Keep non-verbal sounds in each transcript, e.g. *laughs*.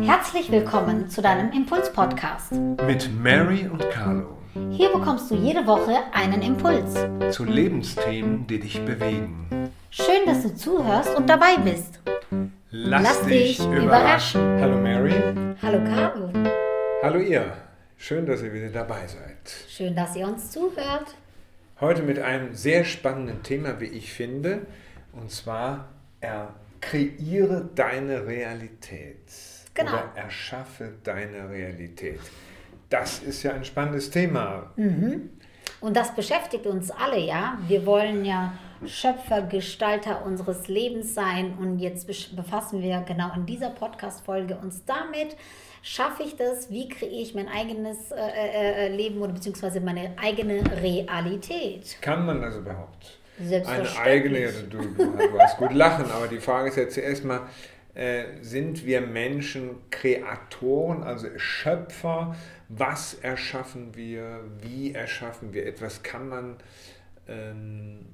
Herzlich willkommen zu deinem Impuls-Podcast. Mit Mary und Carlo. Hier bekommst du jede Woche einen Impuls. Zu Lebensthemen, die dich bewegen. Schön, dass du zuhörst und dabei bist. Lass, Lass dich überraschen. Hallo Mary. Hallo Caro. Hallo ihr. Schön, dass ihr wieder dabei seid. Schön, dass ihr uns zuhört. Heute mit einem sehr spannenden Thema, wie ich finde. Und zwar, er kreiere deine Realität. Genau. Oder erschaffe deine Realität. Das ist ja ein spannendes Thema. Und das beschäftigt uns alle, ja. Wir wollen ja Schöpfer, Gestalter unseres Lebens sein. Und jetzt befassen wir genau in dieser Podcast-Folge uns damit. Schaffe ich das? Wie kreiere ich mein eigenes äh, äh, äh, Leben oder beziehungsweise meine eigene Realität? Kann man das überhaupt? Eine eigene, du, du, hast gut lachen, aber die Frage ist ja zuerst mal, äh, sind wir Menschen Kreatoren, also Schöpfer? Was erschaffen wir? Wie erschaffen wir etwas? Kann man ähm,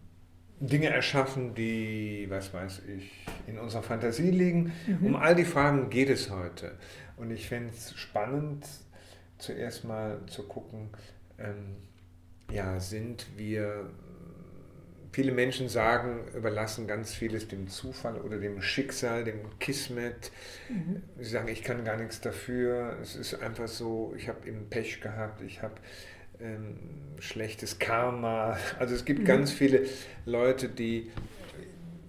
Dinge erschaffen, die, was weiß ich, in unserer Fantasie liegen? Um all die Fragen geht es heute. Und ich fände es spannend, zuerst mal zu gucken, ähm, ja, sind wir Viele Menschen sagen, überlassen ganz vieles dem Zufall oder dem Schicksal, dem Kismet. Sie sagen, ich kann gar nichts dafür. Es ist einfach so, ich habe eben Pech gehabt, ich habe ähm, schlechtes Karma. *laughs* Also es gibt ganz viele Leute, die,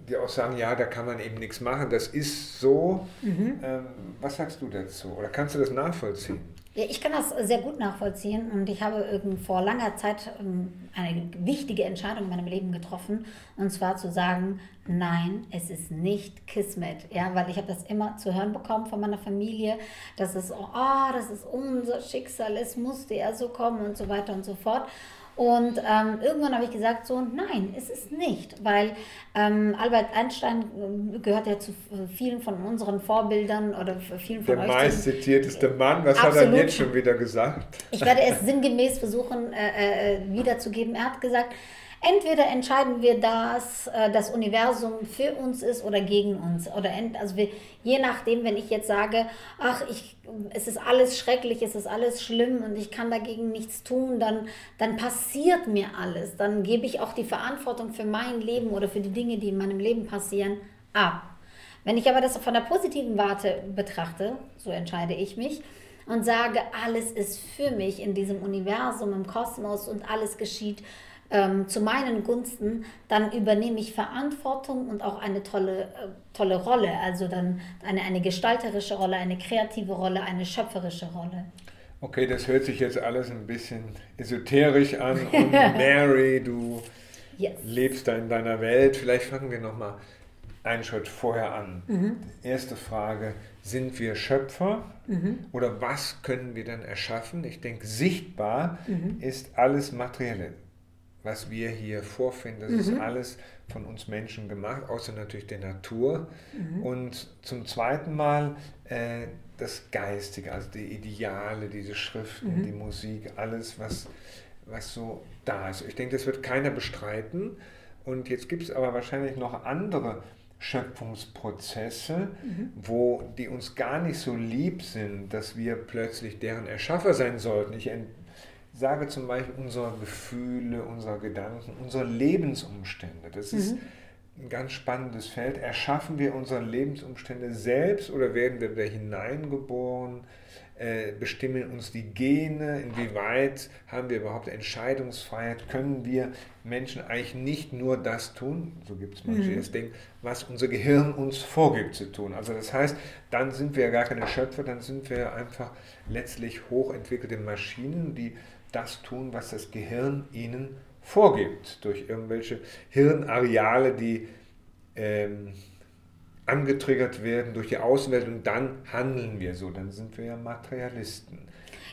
die auch sagen, ja, da kann man eben nichts machen. Das ist so. Ähm, was sagst du dazu? Oder kannst du das nachvollziehen? Ja, ich kann das sehr gut nachvollziehen und ich habe vor langer Zeit ähm, eine wichtige Entscheidung in meinem Leben getroffen und zwar zu sagen, nein, es ist nicht Kismet, ja, weil ich habe das immer zu hören bekommen von meiner Familie, dass es, oh, das ist unser Schicksal, es musste ja so kommen und so weiter und so fort. Und ähm, irgendwann habe ich gesagt, so nein, ist es nicht, weil ähm, Albert Einstein äh, gehört ja zu äh, vielen von unseren Vorbildern oder vielen von Der euch. meist die- zitierteste Mann, was hat er Absolut. jetzt schon wieder gesagt? ich werde es *laughs* sinngemäß versuchen äh, äh, wiederzugeben. Er hat gesagt, entweder entscheiden wir, dass äh, das Universum für uns ist oder gegen uns. Oder ent, also wir, je nachdem, wenn ich jetzt sage, ach, ich, es ist alles schrecklich, es ist alles schlimm und ich kann dagegen nichts tun, dann, dann passiert mir alles. Dann gebe ich auch die Verantwortung für mein Leben oder für die Dinge, die in meinem Leben passieren, ab. Wenn ich aber das von der positiven Warte betrachte, so entscheide ich mich, und sage, alles ist für mich in diesem Universum, im Kosmos und alles geschieht ähm, zu meinen Gunsten, dann übernehme ich Verantwortung und auch eine tolle, äh, tolle Rolle. Also dann eine, eine gestalterische Rolle, eine kreative Rolle, eine schöpferische Rolle. Okay, das hört sich jetzt alles ein bisschen esoterisch an. *laughs* Und Mary, du Yes. lebst da in deiner Welt. Vielleicht fangen wir nochmal einen Schritt vorher an. Mhm. Erste Frage, sind wir Schöpfer Mhm. oder was können wir dann erschaffen? Ich denke, sichtbar Mhm. ist alles Materielle. Was wir hier vorfinden, das Mhm. ist alles von uns Menschen gemacht, außer natürlich der Natur. Mhm. Und zum zweiten Mal äh, das Geistige, also die Ideale, diese Schriften, Mhm. die Musik, alles, was, was so da ist. Ich denke, das wird keiner bestreiten. Und jetzt gibt es aber wahrscheinlich noch andere Schöpfungsprozesse, Mhm. wo die uns gar nicht so lieb sind, dass wir plötzlich deren Erschaffer sein sollten. Ich sage zum Beispiel unsere Gefühle, unsere Gedanken, unsere Lebensumstände. Das ist ein ganz spannendes Feld. Erschaffen wir unsere Lebensumstände selbst oder werden wir da hineingeboren? Äh, bestimmen uns die Gene? Inwieweit haben wir überhaupt Entscheidungsfreiheit? Können wir Menschen eigentlich nicht nur das tun, so gibt es manche, die das denken, was unser Gehirn uns vorgibt zu tun? Also das heißt, dann sind wir gar keine Schöpfer, dann sind wir einfach letztlich hochentwickelte Maschinen, die das tun, was das Gehirn ihnen vorgibt, durch irgendwelche Hirnareale, die ähm, angetriggert werden durch die Außenwelt und dann handeln wir so, dann sind wir ja Materialisten.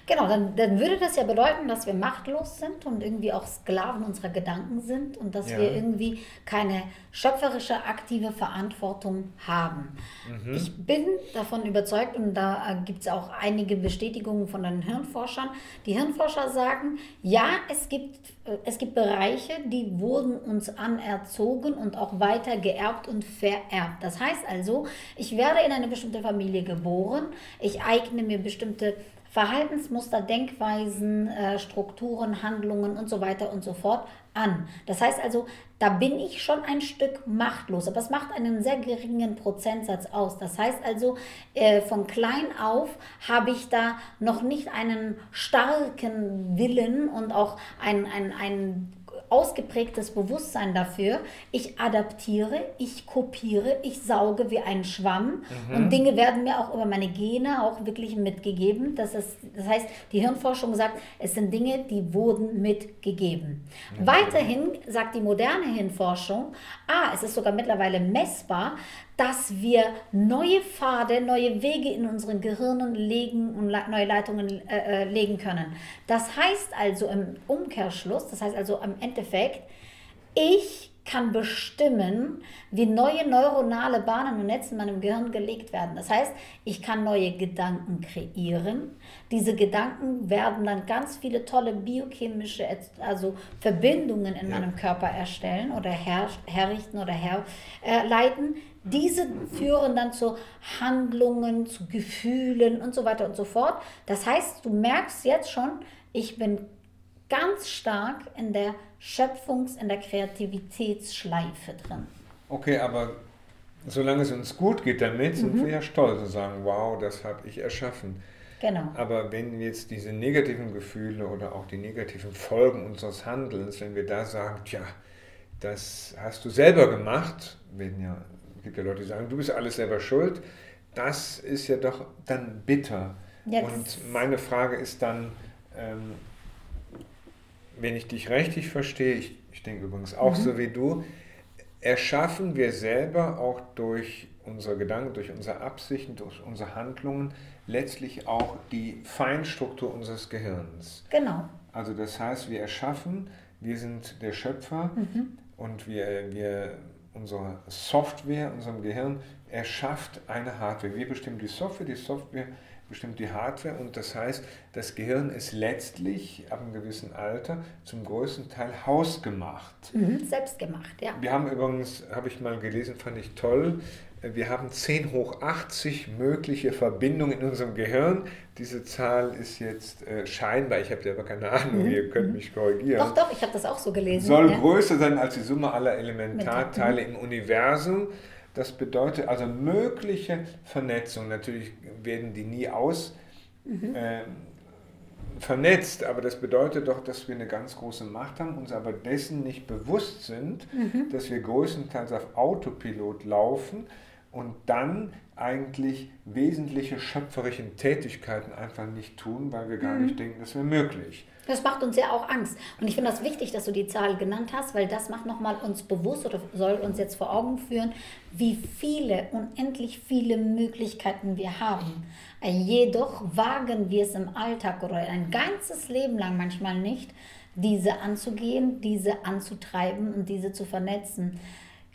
Genau, dann, dann würde das ja bedeuten, dass wir machtlos sind und irgendwie auch Sklaven unserer Gedanken sind und dass Ja. wir irgendwie keine schöpferische, aktive Verantwortung haben. Mhm. Ich bin davon überzeugt und da gibt es auch einige Bestätigungen von den Hirnforschern. Die Hirnforscher sagen, ja, es gibt, äh, es gibt Bereiche, die wurden uns anerzogen und auch weiter geerbt und vererbt. Das heißt also, ich werde in eine bestimmte Familie geboren, ich eigne mir bestimmte Verhaltensmuster, Denkweisen, äh, Strukturen, Handlungen und so weiter und so fort an. Das heißt also, da bin ich schon ein Stück machtlos, aber es macht einen sehr geringen Prozentsatz aus. Das heißt also, äh, von klein auf habe ich da noch nicht einen starken Willen und auch ein, ein, ein ausgeprägtes Bewusstsein dafür. Ich adaptiere, ich kopiere, ich sauge wie ein Schwamm und Dinge werden mir auch über meine Gene auch wirklich mitgegeben. Das, ist, das heißt, die Hirnforschung sagt, es sind Dinge, die wurden mitgegeben. Weiterhin sagt die moderne Hirnforschung, ah, es ist sogar mittlerweile messbar, dass wir neue Pfade, neue Wege in unseren Gehirnen legen und neue Leitungen äh, äh, legen können. Das heißt also im Umkehrschluss, das heißt also im Endeffekt, ich kann bestimmen, wie neue neuronale Bahnen und Netze in meinem Gehirn gelegt werden. Das heißt, ich kann neue Gedanken kreieren. Diese Gedanken werden dann ganz viele tolle biochemische also Verbindungen in Ja. meinem Körper erstellen oder her, herrichten oder herleiten. Diese führen dann zu Handlungen, zu Gefühlen und so weiter und so fort. Das heißt, du merkst jetzt schon, ich bin ganz stark in der Schöpfungs-, in der Kreativitätsschleife drin. Okay, aber solange es uns gut geht damit, Mhm. sind wir ja stolz und sagen, wow, das habe ich erschaffen. Genau. Aber wenn jetzt diese negativen Gefühle oder auch die negativen Folgen unseres Handelns, wenn wir da sagen, tja, das hast du selber gemacht, wenn ja, gibt ja Leute, die sagen, du bist alles selber schuld, das ist ja doch dann bitter. Das- Und meine Frage ist dann, ähm, wenn ich dich richtig verstehe, ich, ich denke übrigens auch Mhm. so wie du, erschaffen wir selber auch durch unsere Gedanken, durch unsere Absichten, durch unsere Handlungen letztlich auch die Feinstruktur unseres Gehirns. Genau. Also das heißt, wir erschaffen, wir sind der Schöpfer und wir, wir, unsere Software, unserem Gehirn erschafft eine Hardware. Wir bestimmen die Software, die Software bestimmt die Hardware und das heißt, das Gehirn ist letztlich ab einem gewissen Alter zum größten Teil hausgemacht. Mhm. Selbst gemacht, ja. Wir haben übrigens, habe ich mal gelesen, fand ich toll, wir haben 10 hoch 80 mögliche Verbindungen in unserem Gehirn. Diese Zahl ist jetzt äh, scheinbar, ich habe selber keine Ahnung, ihr könnt mich korrigieren, Doch, doch, ich habe das auch so gelesen. soll ja. größer sein als die Summe aller Elementarteile im Universum. Das bedeutet also mögliche Vernetzung. Natürlich werden die nie aus ähm, vernetzt, aber das bedeutet doch, dass wir eine ganz große Macht haben, uns aber dessen nicht bewusst sind, dass wir größtenteils auf Autopilot laufen und dann eigentlich wesentliche schöpferische Tätigkeiten einfach nicht tun, weil wir gar nicht denken, das wäre möglich. Das macht uns ja auch Angst. Und ich finde das wichtig, dass du die Zahl genannt hast, weil das macht nochmal uns bewusst oder soll uns jetzt vor Augen führen, wie viele, unendlich viele Möglichkeiten wir haben. Jedoch wagen wir es im Alltag oder ein ganzes Leben lang manchmal nicht, diese anzugehen, diese anzutreiben und diese zu vernetzen.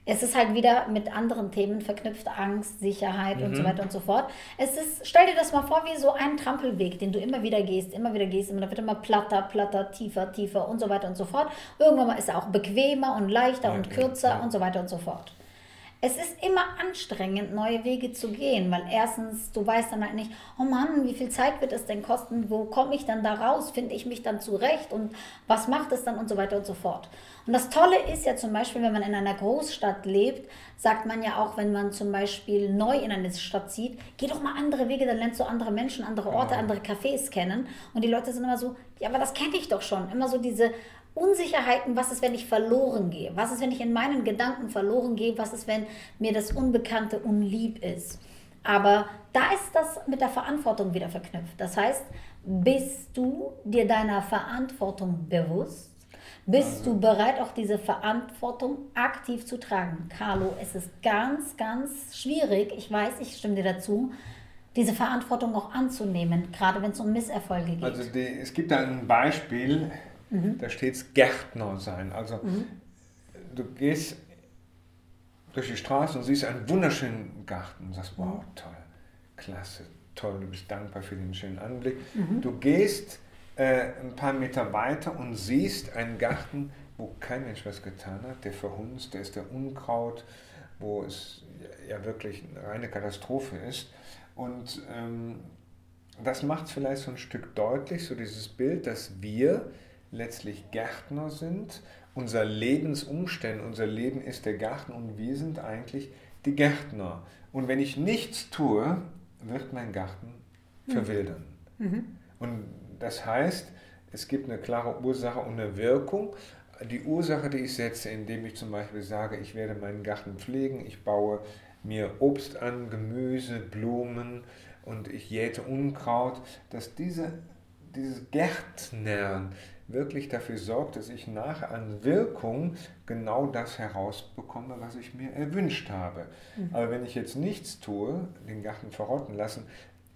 Es ist halt wieder mit anderen Themen verknüpft, Angst, Sicherheit und so weiter und so fort. Es ist, stell dir das mal vor, wie so ein Trampelweg, den du immer wieder gehst, immer wieder gehst, immer, da wird immer platter, platter, tiefer, tiefer und so weiter und so fort. Irgendwann mal ist er auch bequemer und leichter Ja, und kürzer ja. und so weiter und so fort. Es ist immer anstrengend, neue Wege zu gehen, weil erstens, du weißt dann halt nicht, oh Mann, wie viel Zeit wird es denn kosten, wo komme ich dann da raus, finde ich mich dann zurecht und was macht es dann und so weiter und so fort. Und das Tolle ist ja zum Beispiel, wenn man in einer Großstadt lebt, sagt man ja auch, wenn man zum Beispiel neu in eine Stadt zieht, geh doch mal andere Wege, dann lernst du andere Menschen, andere Orte, andere Cafés kennen. Und die Leute sind immer so, ja, aber das kenne ich doch schon. Immer so diese Unsicherheiten, was ist, wenn ich verloren gehe? Was ist, wenn ich in meinen Gedanken verloren gehe? Was ist, wenn mir das Unbekannte unlieb ist? Aber da ist das mit der Verantwortung wieder verknüpft. Das heißt, bist du dir deiner Verantwortung bewusst? Bist du bereit, auch diese Verantwortung aktiv zu tragen? Carlo, es ist ganz, ganz schwierig. Ich weiß, ich stimme dir dazu. diese Verantwortung auch anzunehmen, gerade wenn es um Misserfolge geht. Also die, es gibt da ein Beispiel, mhm. da steht es Gärtner sein. Also mhm. du gehst durch die Straße und siehst einen wunderschönen Garten und sagst, wow, toll, klasse, toll, du bist dankbar für den schönen Anblick. Mhm. Du gehst äh, ein paar Meter weiter und siehst einen Garten, wo kein Mensch was getan hat, der verhunzt, der ist der Unkraut, wo es ja wirklich eine reine Katastrophe ist. Und ähm, das macht es vielleicht so ein Stück deutlich, so dieses Bild, dass wir letztlich Gärtner sind. Unser Lebensumstand, unser Leben ist der Garten und wir sind eigentlich die Gärtner. Und wenn ich nichts tue, wird mein Garten mhm. verwildern. Mhm. Und das heißt, es gibt eine klare Ursache und eine Wirkung. Die Ursache, die ich setze, indem ich zum Beispiel sage, ich werde meinen Garten pflegen, ich baue mir Obst an, Gemüse, Blumen und ich jäte Unkraut, dass diese, dieses Gärtnern wirklich dafür sorgt, dass ich nachher an Wirkung genau das herausbekomme, was ich mir erwünscht habe. Mhm. Aber wenn ich jetzt nichts tue, den Garten verrotten lassen,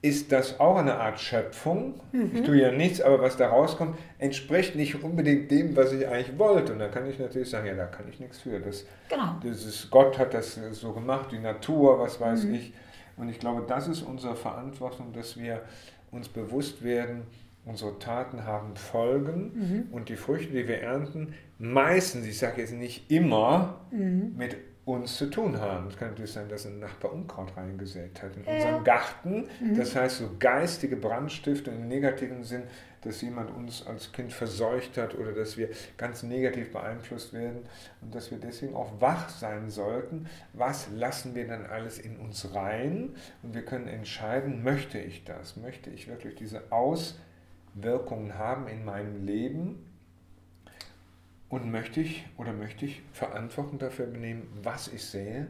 ist das auch eine Art Schöpfung. Mhm. Ich tue ja nichts, aber was da rauskommt, entspricht nicht unbedingt dem, was ich eigentlich wollte. Und dann kann ich natürlich sagen, ja, da kann ich nichts für. Das, genau. dieses Gott hat das so gemacht, die Natur, was weiß mhm. ich. Und ich glaube, das ist unsere Verantwortung, dass wir uns bewusst werden, unsere Taten haben Folgen mhm. und die Früchte, die wir ernten, meistens, ich sage jetzt nicht immer, mhm. mit uns zu tun haben. Es kann natürlich sein, dass ein Nachbar Unkraut reingesät hat in ja. unserem Garten. Mhm. Das heißt, so geistige Brandstifte im negativen Sinn, dass jemand uns als Kind verseucht hat oder dass wir ganz negativ beeinflusst werden und dass wir deswegen auch wach sein sollten. Was lassen wir dann alles in uns rein? Und wir können entscheiden, möchte ich das? Möchte ich wirklich diese Auswirkungen haben in meinem Leben? Und möchte ich oder möchte ich Verantwortung dafür übernehmen, was ich sehe,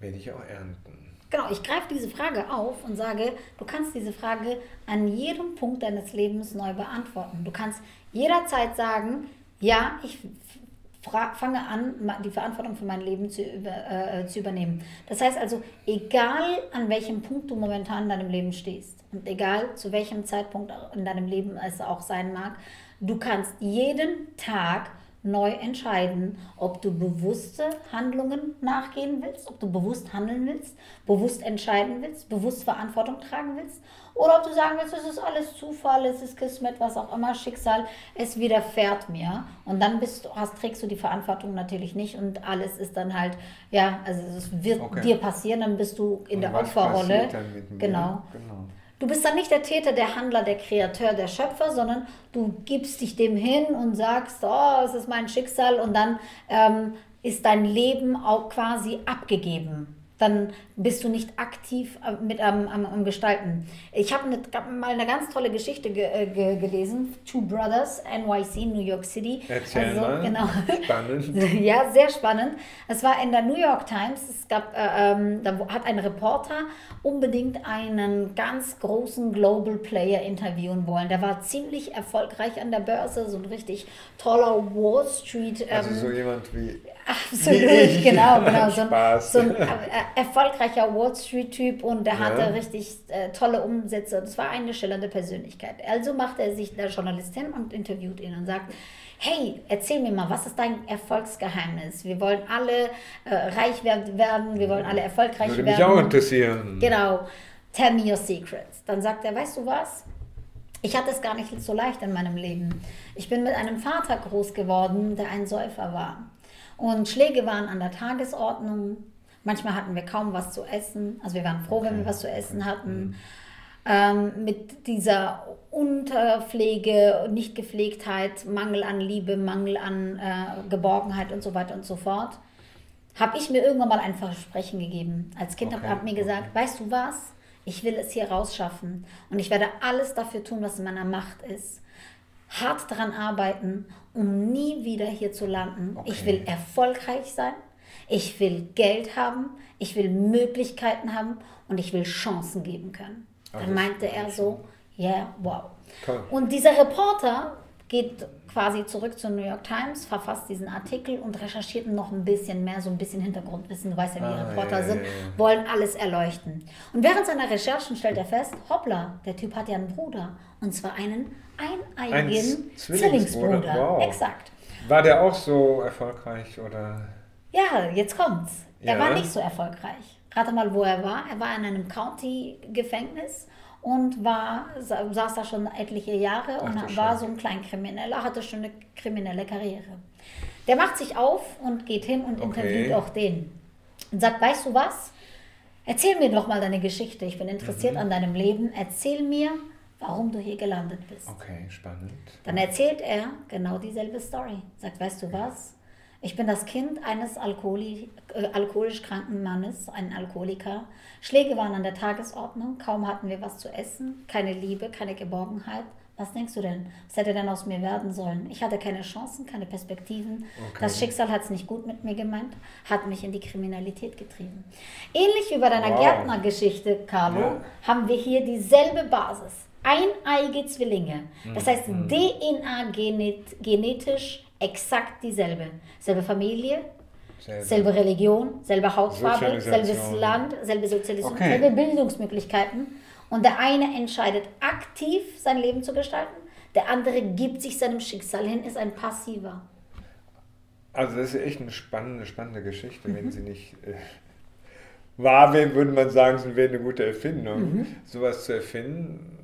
werde ich auch ernten. Genau, ich greife diese Frage auf und sage, du kannst diese Frage an jedem Punkt deines Lebens neu beantworten. Du kannst jederzeit sagen, ja, ich fange an, die Verantwortung für mein Leben zu, über, äh, zu übernehmen. Das heißt also, egal an welchem Punkt du momentan in deinem Leben stehst und egal zu welchem Zeitpunkt in deinem Leben es auch sein mag, du kannst jeden Tag neu entscheiden, ob du bewusste Handlungen nachgehen willst, ob du bewusst handeln willst, bewusst entscheiden willst, bewusst Verantwortung tragen willst oder ob du sagen willst, es ist alles Zufall, es ist Kismet, was auch immer, Schicksal, es widerfährt mir und dann bist, hast, trägst du die Verantwortung natürlich nicht und alles ist dann halt, ja, also es wird okay. dir passieren, dann bist du in und der Opferrolle. Genau. genau. Du bist dann nicht der Täter, der Handler, der Kreateur, der Schöpfer, sondern du gibst dich dem hin und sagst, oh, es ist mein Schicksal und dann ähm, ist dein Leben auch quasi abgegeben dann bist du nicht aktiv äh, mit am, am, am Gestalten. Ich habe ne, mal eine ganz tolle Geschichte ge, äh, ge, gelesen, Two Brothers, NYC, New York City. Erzähl also, mal. Genau. *laughs* Spannend. *laughs* ja, sehr spannend. Es war in der New York Times, es gab, äh, ähm, da hat ein Reporter unbedingt einen ganz großen Global Player interviewen wollen. Der war ziemlich erfolgreich an der Börse, so ein richtig toller Wall Street. Ähm, also so jemand wie Absolut, genau, *laughs* genau. So, so ein äh, erfolgreicher Wall Street-Typ und der ja. hatte richtig äh, tolle Umsätze. Das war eine schillernde Persönlichkeit. Also macht er sich der Journalist hin und interviewt ihn und sagt, hey, erzähl mir mal, was ist dein Erfolgsgeheimnis? Wir wollen alle äh, reich werden, wir wollen alle erfolgreich Würde werden. Würde mich auch interessieren. Genau. Tell me your secrets. Dann sagt er, weißt du was? Ich hatte es gar nicht so leicht in meinem Leben. Ich bin mit einem Vater groß geworden, der ein Säufer war. Und Schläge waren an der Tagesordnung. Manchmal hatten wir kaum was zu essen. Also wir waren froh, okay. wenn wir was zu essen hatten. Mhm. Ähm, mit dieser Unterpflege, Nichtgepflegtheit, Mangel an Liebe, Mangel an äh, Geborgenheit und so weiter und so fort, habe ich mir irgendwann mal ein Versprechen gegeben. Als Kind okay. habe ich mir gesagt, weißt du was? Ich will es hier rausschaffen und ich werde alles dafür tun, was in meiner Macht ist hart daran arbeiten, um nie wieder hier zu landen. Okay. Ich will erfolgreich sein, ich will Geld haben, ich will Möglichkeiten haben und ich will Chancen geben können. Also Dann meinte er so, ja, yeah, wow. Toll. Und dieser Reporter geht quasi zurück zur New York Times, verfasst diesen Artikel und recherchiert noch ein bisschen mehr, so ein bisschen Hintergrundwissen. Du weißt ja, wie ah, Reporter ja, sind, ja, ja. wollen alles erleuchten. Und während seiner Recherchen stellt er fest, hoppla, der Typ hat ja einen Bruder. Und zwar einen eineigen Zwillingsbruder. Zwillingsbruder. Wow. Exakt. War der auch so erfolgreich oder? Ja, jetzt kommt's. Er war nicht so erfolgreich. Rate mal, wo er war. Er war in einem County-Gefängnis und war, saß da schon etliche Jahre und Ach, war so ein Kleinkrimineller, hatte schon eine kriminelle Karriere. Der macht sich auf und geht hin und okay. interviewt auch den. Und sagt, weißt du was? Erzähl mir doch mal deine Geschichte. Ich bin interessiert mhm. an deinem Leben. Erzähl mir, warum du hier gelandet bist. Okay, spannend. Dann erzählt er genau dieselbe Story. Sagt, weißt du was? Ich bin das Kind eines Alkoholi äh, alkoholisch kranken Mannes, ein Alkoholiker. Schläge waren an der Tagesordnung, kaum hatten wir was zu essen, keine Liebe, keine Geborgenheit. Was denkst du denn? Was hätte denn aus mir werden sollen? Ich hatte keine Chancen, keine Perspektiven. Okay. Das Schicksal hat es nicht gut mit mir gemeint, hat mich in die Kriminalität getrieben. Ähnlich wie bei deiner wow. Gärtnergeschichte, Carlo, ja. haben wir hier dieselbe Basis. Eineige Zwillinge. Das heißt, mhm. DNA-genetisch exakt dieselbe. Selbe Familie, selbe, selbe Religion, selbe Hautfarbe, selbes Land, selbe Sozialismus, okay. selbe Bildungsmöglichkeiten. Und der eine entscheidet aktiv sein Leben zu gestalten, der andere gibt sich seinem Schicksal hin, ist ein passiver. Also das ist echt eine spannende, spannende Geschichte, mhm. wenn sie nicht äh, wahr wäre, würde man sagen, es wäre eine gute Erfindung, mhm. sowas zu erfinden.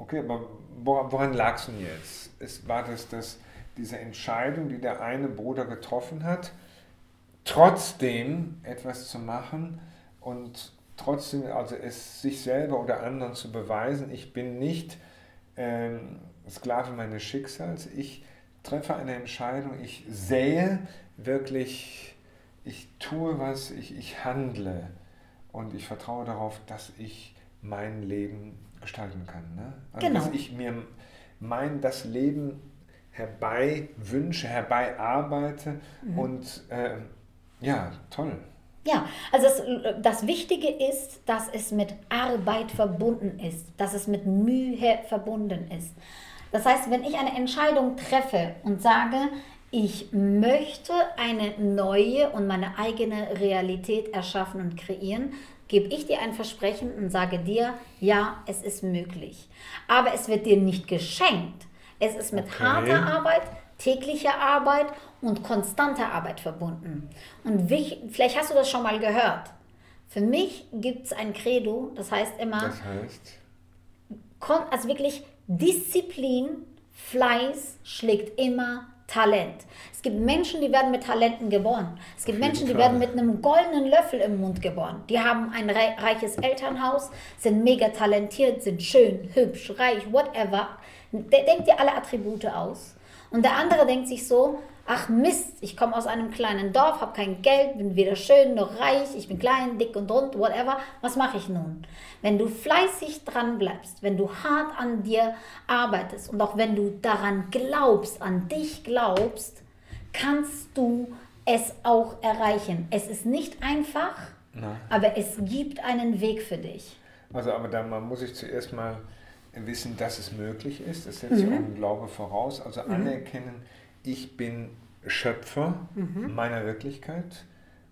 Okay, aber woran lag es denn jetzt? Es war das, dass diese Entscheidung, die der eine Bruder getroffen hat, trotzdem etwas zu machen und trotzdem, also es sich selber oder anderen zu beweisen, ich bin nicht ähm, Sklave meines Schicksals, ich treffe eine Entscheidung, ich sähe wirklich, ich tue was, ich, ich handle und ich vertraue darauf, dass ich mein Leben gestalten kann. Ne? Also genau. dass ich mir mein, das Leben herbei wünsche, herbei arbeite mhm. und äh, ja, toll. Ja, also das, das Wichtige ist, dass es mit Arbeit verbunden ist, dass es mit Mühe verbunden ist. Das heißt, wenn ich eine Entscheidung treffe und sage, ich möchte eine neue und meine eigene Realität erschaffen und kreieren, gebe ich dir ein Versprechen und sage dir, ja, es ist möglich. Aber es wird dir nicht geschenkt. Es ist mit okay. harter Arbeit, täglicher Arbeit und konstanter Arbeit verbunden. Und vielleicht hast du das schon mal gehört. Für mich gibt es ein Credo, das heißt immer, das heißt? also wirklich Disziplin, Fleiß schlägt immer Talent. Es gibt Menschen, die werden mit Talenten geboren. Es gibt Menschen, die werden mit einem goldenen Löffel im Mund geboren. Die haben ein reiches Elternhaus, sind mega talentiert, sind schön, hübsch, reich, whatever. Der denkt dir alle Attribute aus. Und der andere denkt sich so, ach Mist, ich komme aus einem kleinen Dorf, habe kein Geld, bin weder schön noch reich, ich bin klein, dick und rund, whatever. Was mache ich nun? Wenn du fleißig dran bleibst, wenn du hart an dir arbeitest und auch wenn du daran glaubst, an dich glaubst, kannst du es auch erreichen. Es ist nicht einfach, Nein. aber es gibt einen Weg für dich. Also, aber dann muss ich zuerst mal wissen, dass es möglich ist. Das setzt mhm. ja auch ein Glaube voraus. Also mhm. anerkennen, ich bin Schöpfer mhm. meiner Wirklichkeit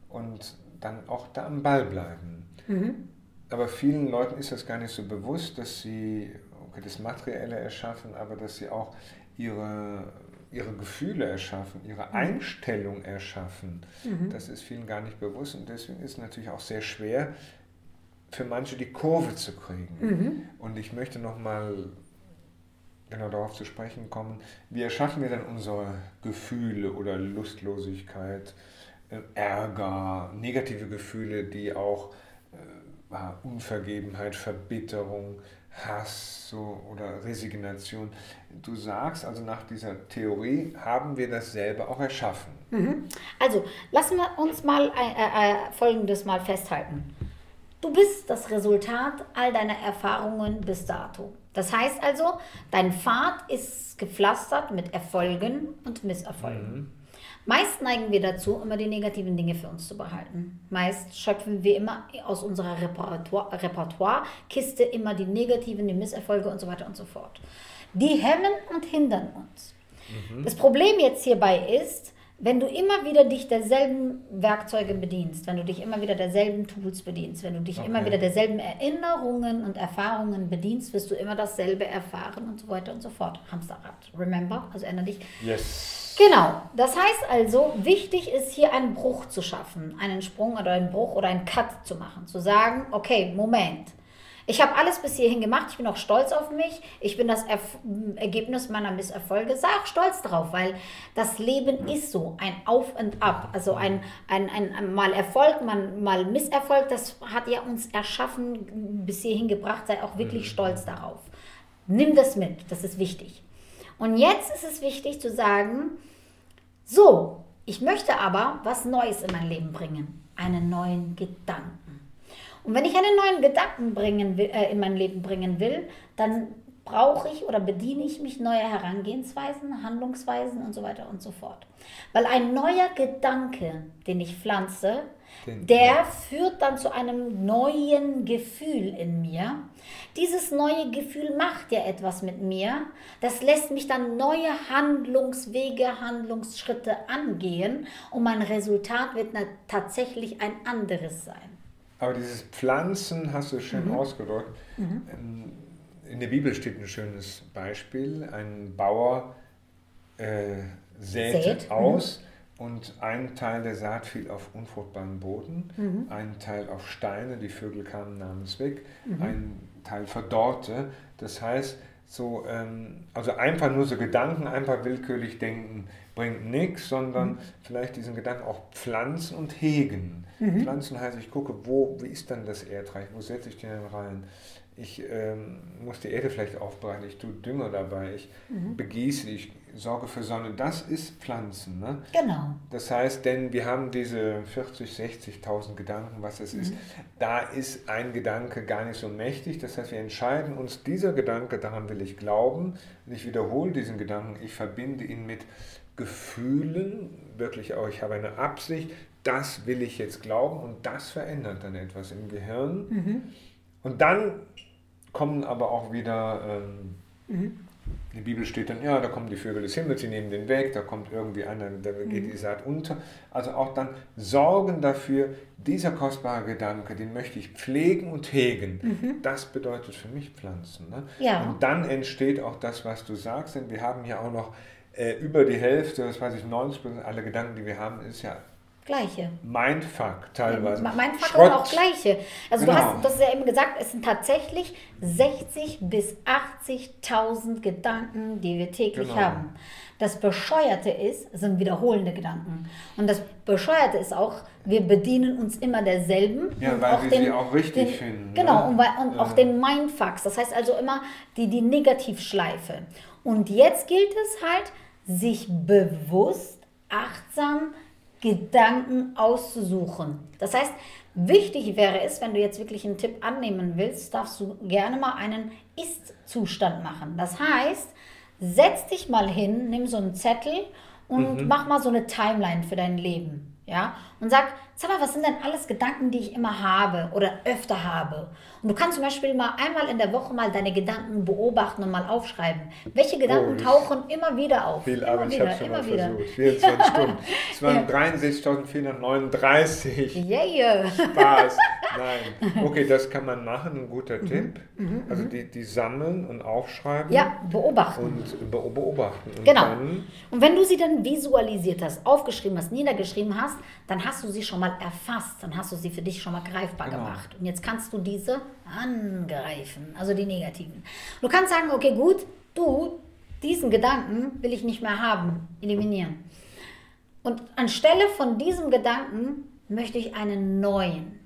und dann auch da am Ball bleiben. Mhm. Aber vielen Leuten ist das gar nicht so bewusst, dass sie okay, das Materielle erschaffen, aber dass sie auch ihre, ihre Gefühle erschaffen, ihre mhm. Einstellung erschaffen. Mhm. Das ist vielen gar nicht bewusst und deswegen ist es natürlich auch sehr schwer, für manche die Kurve zu kriegen. Mhm. Und ich möchte nochmal genau darauf zu sprechen kommen, wie erschaffen wir denn unsere Gefühle oder Lustlosigkeit, äh, Ärger, negative Gefühle, die auch äh, Unvergebenheit, Verbitterung, Hass so, oder Resignation. Du sagst also nach dieser Theorie haben wir das selber auch erschaffen. Mhm. Also lassen wir uns mal äh, äh, Folgendes mal festhalten. Du bist das Resultat all deiner Erfahrungen bis dato. Das heißt also, dein Pfad ist gepflastert mit Erfolgen und Misserfolgen. Mhm. Meist neigen wir dazu, immer die negativen Dinge für uns zu behalten. Meist schöpfen wir immer aus unserer Repertoire, Repertoire-Kiste immer die negativen, die Misserfolge und so weiter und so fort. die hemmen und hindern uns. Mhm. Das Problem jetzt hierbei ist, wenn du immer wieder dich derselben Werkzeuge bedienst, wenn du dich immer wieder derselben Tools bedienst, wenn du dich okay. immer wieder derselben Erinnerungen und Erfahrungen bedienst, wirst du immer dasselbe erfahren und so weiter und so fort. Hamsterrad, remember? Also erinnere dich. Yes. Genau. Das heißt also, wichtig ist hier einen Bruch zu schaffen, einen Sprung oder einen Bruch oder einen Cut zu machen, zu sagen, okay, Moment. Ich habe alles bis hierhin gemacht. Ich bin auch stolz auf mich. Ich bin das Erf Ergebnis meiner Misserfolge. Sei auch stolz drauf, weil das Leben ist so ein Auf und Ab. Also ein, ein, ein, ein mal Erfolg, mal, mal Misserfolg. Das hat ja uns erschaffen, bis hierhin gebracht. Sei auch wirklich mhm. stolz darauf. Nimm das mit. Das ist wichtig. Und jetzt ist es wichtig zu sagen, so, ich möchte aber was Neues in mein Leben bringen. Einen neuen Gedanken. Und wenn ich einen neuen Gedanken bringen will, äh, in mein Leben bringen will, dann brauche ich oder bediene ich mich neuer Herangehensweisen, Handlungsweisen und so weiter und so fort. Weil ein neuer Gedanke, den ich pflanze, den, der ja. führt dann zu einem neuen Gefühl in mir. Dieses neue Gefühl macht ja etwas mit mir. Das lässt mich dann neue Handlungswege, Handlungsschritte angehen und mein Resultat wird tatsächlich ein anderes sein. Aber dieses Pflanzen hast du schön mhm. ausgedrückt. Mhm. Ähm, in der Bibel steht ein schönes Beispiel. Ein Bauer äh, sät, sät, aus mhm. und ein Teil der Saat fiel auf unfruchtbaren Boden, mhm. ein Teil auf Steine, die Vögel kamen, nahmen es weg, mhm. ein Teil verdorrte. Das heißt, so, ähm, also einfach nur so Gedanken, einfach willkürlich denken, bringt nichts, sondern mhm. vielleicht diesen Gedanken auch pflanzen und hegen. Mhm. Pflanzen heißt, ich gucke, wo, wie ist dann das Erdreich, wo setze ich den rein? Ich ähm, muss die Erde vielleicht aufbereiten, ich tue Dünger dabei, ich mhm. begieße, ich sorge für Sonne. Das ist Pflanzen. Ne? Genau. Das heißt, denn wir haben diese 40, 60.000 Gedanken, was es mhm. ist. Da ist ein Gedanke gar nicht so mächtig. Das heißt, wir entscheiden uns, dieser Gedanke, daran will ich glauben. Und ich wiederhole diesen Gedanken, ich verbinde ihn mit Gefühlen, wirklich auch, ich habe eine Absicht, das will ich jetzt glauben und das verändert dann etwas im Gehirn. Mhm. Und dann kommen aber auch wieder, ähm, mhm. der Bibel steht dann, ja, da kommen die Vögel des Himmels, sie nehmen den weg, da kommt irgendwie einer, da geht mhm. die Saat unter. Also auch dann sorgen dafür, dieser kostbare Gedanke, den möchte ich pflegen und hegen. Mhm. Das bedeutet für mich Pflanzen. Ne? Ja. Und dann entsteht auch das, was du sagst, denn wir haben ja auch noch äh, über die Hälfte, das weiß ich, 90 Prozent aller Gedanken, die wir haben, ist ja Gleiche. Mindfuck teilweise. Mindfuck Schrott. auch gleiche. Also genau. du hast das ja eben gesagt, es sind tatsächlich 60 bis 80.000 Gedanken, die wir täglich genau. haben. Das Bescheuerte ist, sind wiederholende Gedanken. Und das Bescheuerte ist auch, wir bedienen uns immer derselben. Ja, weil wir den, sie auch richtig den, finden. Genau, ne? und, weil, und ja. auch den Mindfucks. Das heißt also immer die, die Negativschleife. Und jetzt gilt es halt, sich bewusst, achtsam, Gedanken auszusuchen. Das heißt, wichtig wäre es, wenn du jetzt wirklich einen Tipp annehmen willst, darfst du gerne mal einen Ist-Zustand machen. Das heißt, setz dich mal hin, nimm so einen Zettel und mhm. mach mal so eine Timeline für dein Leben. Ja? Und sag, sag mal, was sind denn alles Gedanken, die ich immer habe oder öfter habe? Und du kannst zum Beispiel mal einmal in der Woche mal deine Gedanken beobachten und mal aufschreiben. Welche Gedanken oh, tauchen immer wieder auf? Viel Arbeit, ich habe schon mal wieder. versucht. 24 *laughs* Stunden. Es waren ja. 63.439. Yeah. Spaß. Nein. *laughs* Okay, das kann man machen, ein guter mhm. Tipp. Mhm, also mhm. die, die sammeln und aufschreiben. Ja, beobachten. Und beobachten. Und genau. Und wenn du sie dann visualisiert hast, aufgeschrieben hast, niedergeschrieben hast, dann hast du sie schon mal erfasst, dann hast du sie für dich schon mal greifbar genau. gemacht. Und jetzt kannst du diese angreifen, also die negativen. Du kannst sagen, okay, gut, du, diesen Gedanken will ich nicht mehr haben, eliminieren. Und anstelle von diesem Gedanken möchte ich einen neuen.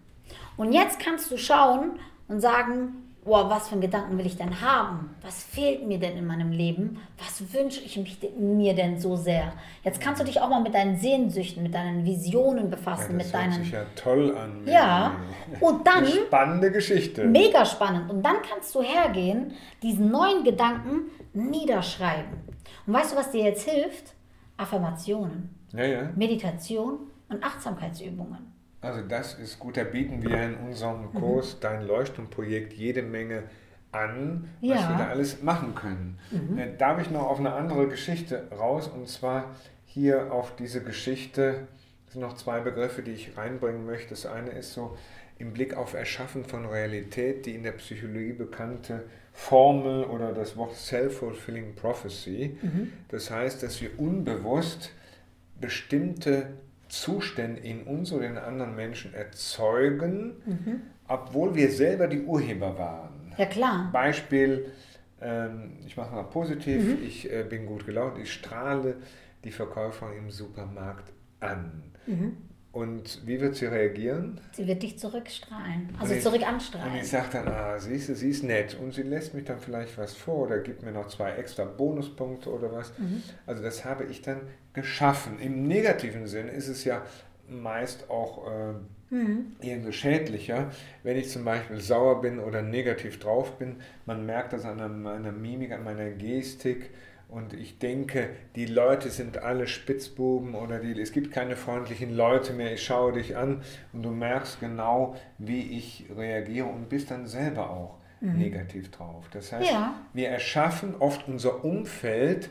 Und jetzt kannst du schauen und sagen, boah, was für einen Gedanken will ich denn haben? Was fehlt mir denn in meinem Leben? Was wünsche ich mich, mir denn so sehr? Jetzt kannst du dich auch mal mit deinen Sehnsüchten, mit deinen Visionen befassen, ja, das mit hört deinen. Sich ja toll an. Ja. Und *laughs* dann. Eine spannende Geschichte. Mega spannend. Und dann kannst du hergehen, diesen neuen Gedanken niederschreiben. Und weißt du, was dir jetzt hilft? Affirmationen, ja, ja. Meditation und Achtsamkeitsübungen. Also das ist gut. Da bieten wir in unserem mhm. Kurs mhm. Dein Leuchtturmprojekt jede Menge an, Ja. was wir da alles machen können. Äh, darf ich noch auf eine andere Geschichte raus und zwar hier auf diese Geschichte, es sind noch zwei Begriffe, die ich reinbringen möchte. Das eine ist so im Blick auf Erschaffen von Realität, die in der Psychologie bekannte Formel oder das Wort Self-Fulfilling Prophecy. Das heißt, dass wir unbewusst bestimmte Zustände in uns oder in anderen Menschen erzeugen, obwohl wir selber die Urheber waren. Ja, klar. Beispiel, ähm, ich mache mal positiv, ich äh, bin gut gelaunt, ich strahle die Verkäuferin im Supermarkt an. Und wie wird sie reagieren? Sie wird dich zurückstrahlen. Also Und ich- zurück Und anstrahlen. ich sage dann, ah, siehst du, sie ist nett und sie lässt mich dann vielleicht was vor oder gibt mir noch zwei extra Bonuspunkte oder was. Also das habe ich dann geschaffen. Im negativen Sinn ist es ja meist auch äh, irgendwie schädlicher, wenn ich zum Beispiel sauer bin oder negativ drauf bin. Man merkt das an meiner Mimik, an meiner Gestik. Und ich denke, die Leute sind alle Spitzbuben oder die, es gibt keine freundlichen Leute mehr. Ich schaue dich an und du merkst genau, wie ich reagiere und bist dann selber auch negativ drauf. Das heißt, Ja. wir erschaffen oft unser Umfeld,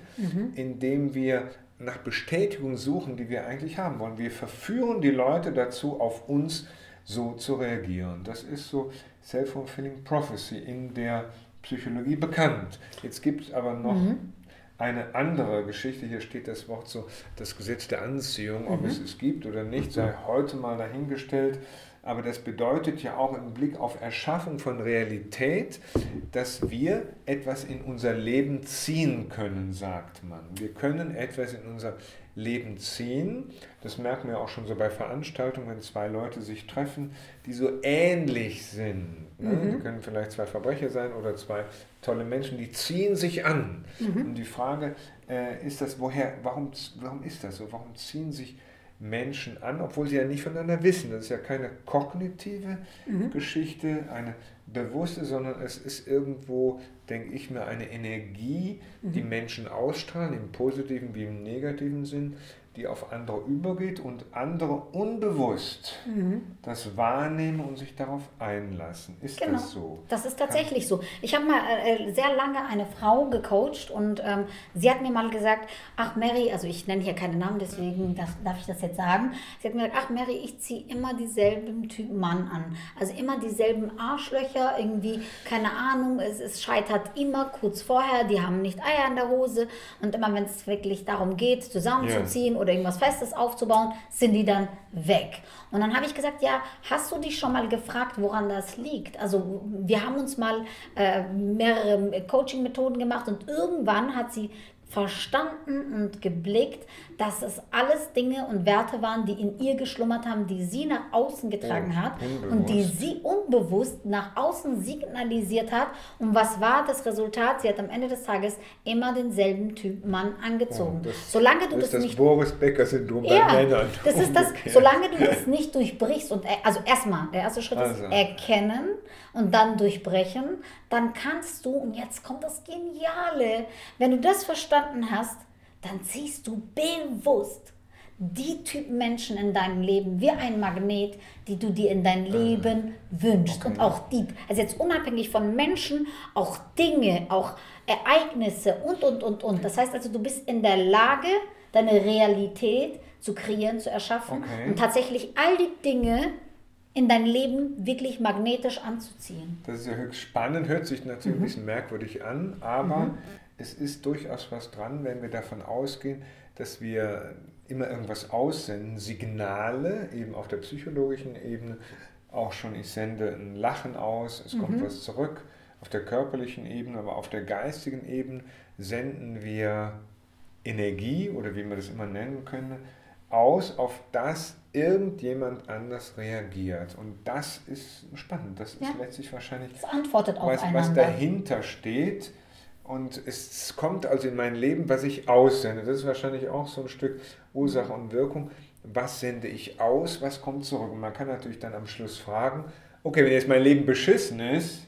indem wir nach Bestätigung suchen, die wir eigentlich haben wollen. Wir verführen die Leute dazu, auf uns so zu reagieren. Das ist so Self-Fulfilling Prophecy in der Psychologie bekannt. Jetzt gibt es aber noch eine andere Geschichte. Hier steht das Wort so, das Gesetz der Anziehung, ob es es gibt oder nicht, sei heute mal dahingestellt. Aber das bedeutet ja auch im Blick auf Erschaffung von Realität, dass wir etwas in unser Leben ziehen können, sagt man. Wir können etwas in unser Leben ziehen. Das merken wir auch schon so bei Veranstaltungen, wenn zwei Leute sich treffen, die so ähnlich sind. Ne? Die können vielleicht zwei Verbrecher sein oder zwei tolle Menschen, die ziehen sich an. Und die Frage äh, ist das, woher, warum, warum ist das so? Warum ziehen sich Menschen an, obwohl sie ja nicht voneinander wissen. Das ist ja keine kognitive Geschichte, eine bewusste, sondern es ist irgendwo, denke ich mir, eine Energie, die Menschen ausstrahlen, im positiven wie im negativen Sinn, die auf andere übergeht und andere unbewusst das wahrnehmen und sich darauf einlassen. Ist Genau. das so? Das ist tatsächlich so. Ich habe mal äh, sehr lange eine Frau gecoacht und ähm, sie hat mir mal gesagt, ach Mary, also ich nenne hier keine Namen, deswegen darf, darf ich das jetzt sagen. Sie hat mir gesagt, ach Mary, ich ziehe immer dieselben Typen Mann an. Also immer dieselben Arschlöcher, irgendwie, keine Ahnung, es, es scheitert immer kurz vorher, die haben nicht Eier in der Hose und immer wenn es wirklich darum geht, zusammenzuziehen oder irgendwas Festes aufzubauen, sind die dann weg. Und dann habe ich gesagt, ja, hast du dich schon mal gefragt, woran das liegt? Also wir haben uns mal äh, mehrere Coaching-Methoden gemacht und irgendwann hat sie verstanden und geblickt, dass es alles Dinge und Werte waren, die in ihr geschlummert haben, die sie nach außen getragen Oh, hat und die unbewusst. sie unbewusst nach außen signalisiert hat. Und was war das Resultat? Sie hat am Ende des Tages immer denselben Typ Mann angezogen. Oh, das- Solange du das das, ist das nicht Boris Becker-Syndrom bei ja, Männern. das ist das, solange du das nicht durchbrichst und also erstmal, der erste Schritt Also. ist erkennen und dann durchbrechen, dann kannst du, und jetzt kommt das Geniale, wenn du das verstanden hast, dann ziehst du bewusst die Typen Menschen in deinem Leben wie ein Magnet, die du dir in dein Leben wünschst. Und auch die, also jetzt unabhängig von Menschen, auch Dinge, auch Ereignisse und, und, und, und. Das heißt also, du bist in der Lage, deine Realität zu kreieren, zu erschaffen Okay. und tatsächlich all die Dinge in dein Leben wirklich magnetisch anzuziehen. Das ist ja höchst spannend, hört sich natürlich Mhm. ein bisschen merkwürdig an, aber es ist durchaus was dran, wenn wir davon ausgehen, dass wir immer irgendwas aussenden, Signale, eben auf der psychologischen Ebene, auch schon, ich sende ein Lachen aus, es Mhm. kommt was zurück, auf der körperlichen Ebene, aber auf der geistigen Ebene senden wir Energie oder wie man das immer nennen könnte, aus, auf das irgendjemand anders reagiert. Und das ist spannend. Das ist Ja. letztlich wahrscheinlich, was, was dahinter steht. Und es kommt also in mein Leben, was ich aussende. Das ist wahrscheinlich auch so ein Stück Ursache und Wirkung. Was sende ich aus, was kommt zurück? Und man kann natürlich dann am Schluss fragen, okay, wenn jetzt mein Leben beschissen ist,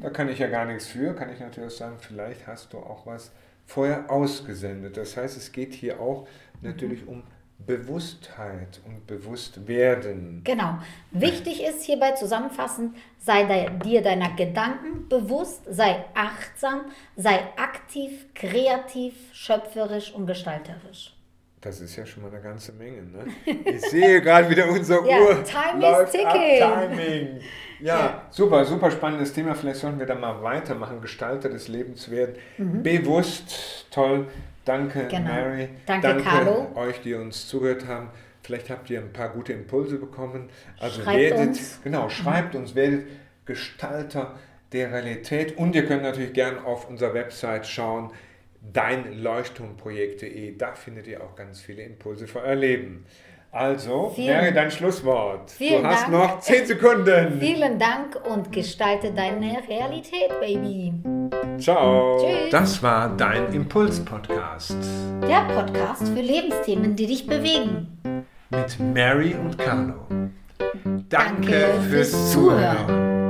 da kann ich ja gar nichts für, kann ich natürlich sagen, vielleicht hast du auch was vorher ausgesendet. Das heißt, es geht hier auch natürlich um Bewusstheit und Bewusstwerden. Genau. Wichtig ist hierbei zusammenfassend, sei dir deiner Gedanken bewusst, sei achtsam, sei aktiv, kreativ, schöpferisch und gestalterisch. Das ist ja schon mal eine ganze Menge. Ne? *laughs* Ich sehe gerade wieder unser ja, Uhr. Time läuft is ticking. Ab, Timing. Ja, ja, super, super spannendes Thema. Vielleicht sollten wir da mal weitermachen. Gestalter des Lebens werden. Mhm. Bewusst, toll. Danke, genau. Mary. Danke, Danke Carlo. euch, die uns zugehört haben. Vielleicht habt ihr ein paar gute Impulse bekommen. Also schreibt werdet, uns. genau, schreibt mhm. uns, werdet Gestalter der Realität. Und ihr könnt natürlich gerne auf unserer Website schauen deinleuchtturmprojekt.de. Da findet ihr auch ganz viele Impulse für euer Leben. Also, vielen, wäre dein Schlusswort. Du hast Dank. noch 10 Sekunden. Vielen Dank und gestalte deine Realität, Baby. Ciao. Tschüss. Das war dein Impuls-Podcast. Der Podcast für Lebensthemen, die dich bewegen. Mit Mary und Carlo. Danke, Danke fürs, fürs Zuhören. Zuhören.